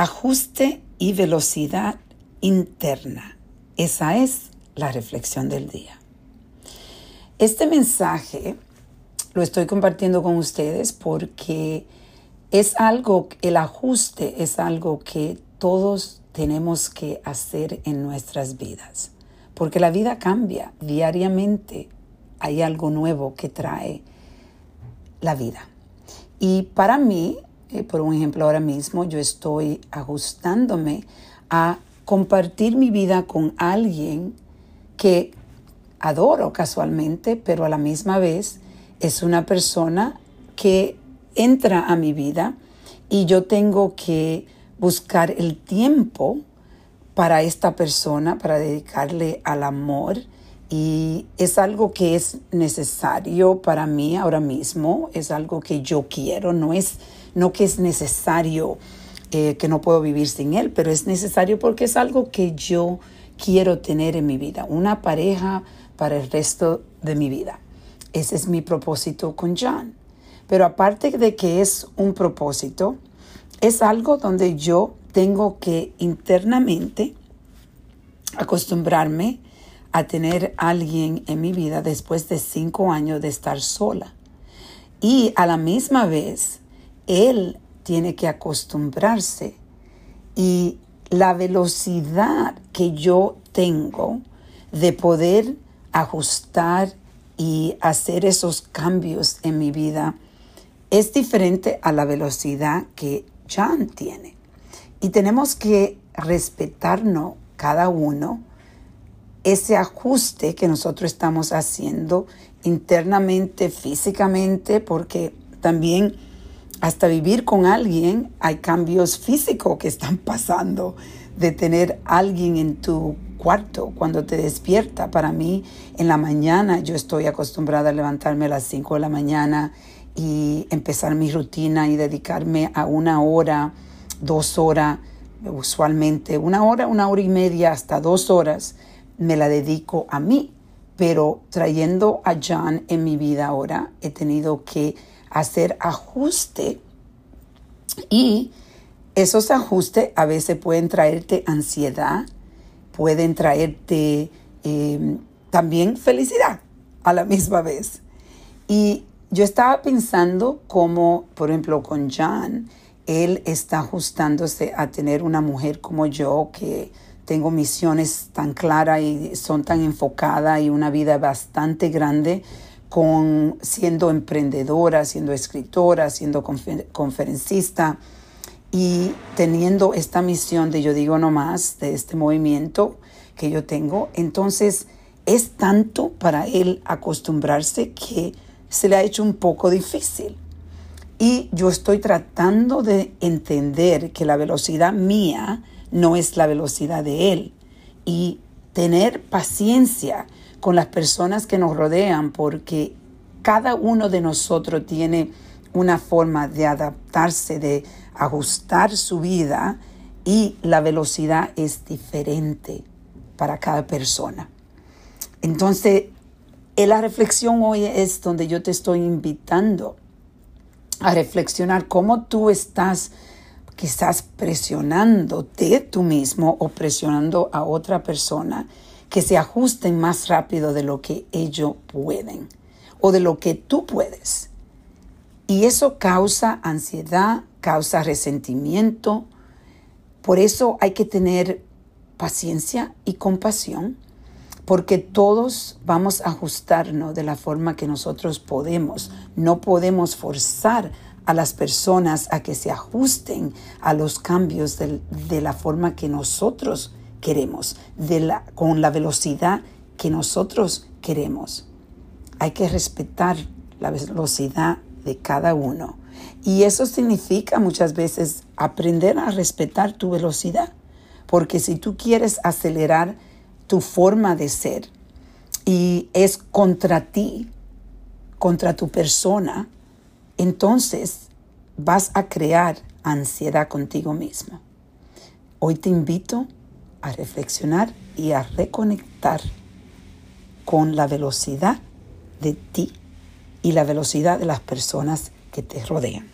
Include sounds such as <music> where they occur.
Ajuste y velocidad interna. Esa es la reflexión del día. Este mensaje lo estoy compartiendo con ustedes porque es algo, el ajuste es algo que todos tenemos que hacer en nuestras vidas, porque la vida cambia diariamente, hay algo nuevo que trae la vida. Y para mí, eh, por un ejemplo ahora mismo, yo estoy ajustándome a compartir mi vida con alguien que adoro casualmente, pero a la misma vez es una persona que entra a mi vida y yo tengo que buscar el tiempo para esta persona, para dedicarle al amor. Y es algo que es necesario para mí ahora mismo, es algo que yo quiero, no es no que es necesario, eh, que no puedo vivir sin él, pero es necesario porque es algo que yo quiero tener en mi vida, una pareja para el resto de mi vida. Ese es mi propósito con John. Pero aparte de que es un propósito, es algo donde yo tengo que internamente acostumbrarme a tener alguien en mi vida después de cinco años de estar sola. Y a la misma vez, él tiene que acostumbrarse. Y la velocidad que yo tengo de poder ajustar y hacer esos cambios en mi vida es diferente a la velocidad que John tiene. Y tenemos que respetarnos cada uno ese ajuste que nosotros estamos haciendo internamente, físicamente, porque también hasta vivir con alguien hay cambios físicos que están <laughs> pasando de tener alguien en tu cuarto cuando te despierta. Para mí, en la mañana yo estoy acostumbrada a levantarme a las 5 de la mañana y empezar mi rutina y dedicarme a una hora, dos horas, usualmente una hora, una hora y media, hasta dos horas, me la dedico a mí. Pero trayendo a John en mi vida ahora, he tenido que hacer ajuste y esos ajustes a veces pueden traerte ansiedad, pueden traerte em, también felicidad a la misma vez. Y yo estaba pensando como, por ejemplo, con John, él está ajustándose a tener una mujer como yo que tengo misiones tan claras y son tan enfocadas y una vida bastante grande con siendo emprendedora, siendo escritora, siendo conferencista y teniendo esta misión de yo digo no más de este movimiento que yo tengo, entonces es tanto para él acostumbrarse que se le ha hecho un poco difícil. Y yo estoy tratando de entender que la velocidad mía no es la velocidad de él. Y tener paciencia con las personas que nos rodean porque cada uno de nosotros tiene una forma de adaptarse, de ajustar su vida y la velocidad es diferente para cada persona. Entonces, la reflexión hoy es donde yo te estoy invitando a reflexionar cómo tú estás quizás presionándote tú mismo o presionando a otra persona que se ajusten más rápido de lo que ellos pueden o de lo que tú puedes. Y eso causa ansiedad, causa resentimiento. Por eso hay que tener paciencia y compasión porque todos vamos a ajustarnos de la forma que nosotros podemos. No podemos forzar a las personas a que se ajusten a los cambios de, la forma que nosotros queremos, de la, con la velocidad que nosotros queremos. Hay que respetar la velocidad de cada uno. Y eso significa muchas veces aprender a respetar tu velocidad. Porque si tú quieres acelerar, tu forma de ser y es contra ti, contra tu persona, entonces vas a crear ansiedad contigo mismo. Hoy te invito a reflexionar y a reconectar con la velocidad de ti y la velocidad de las personas que te rodean.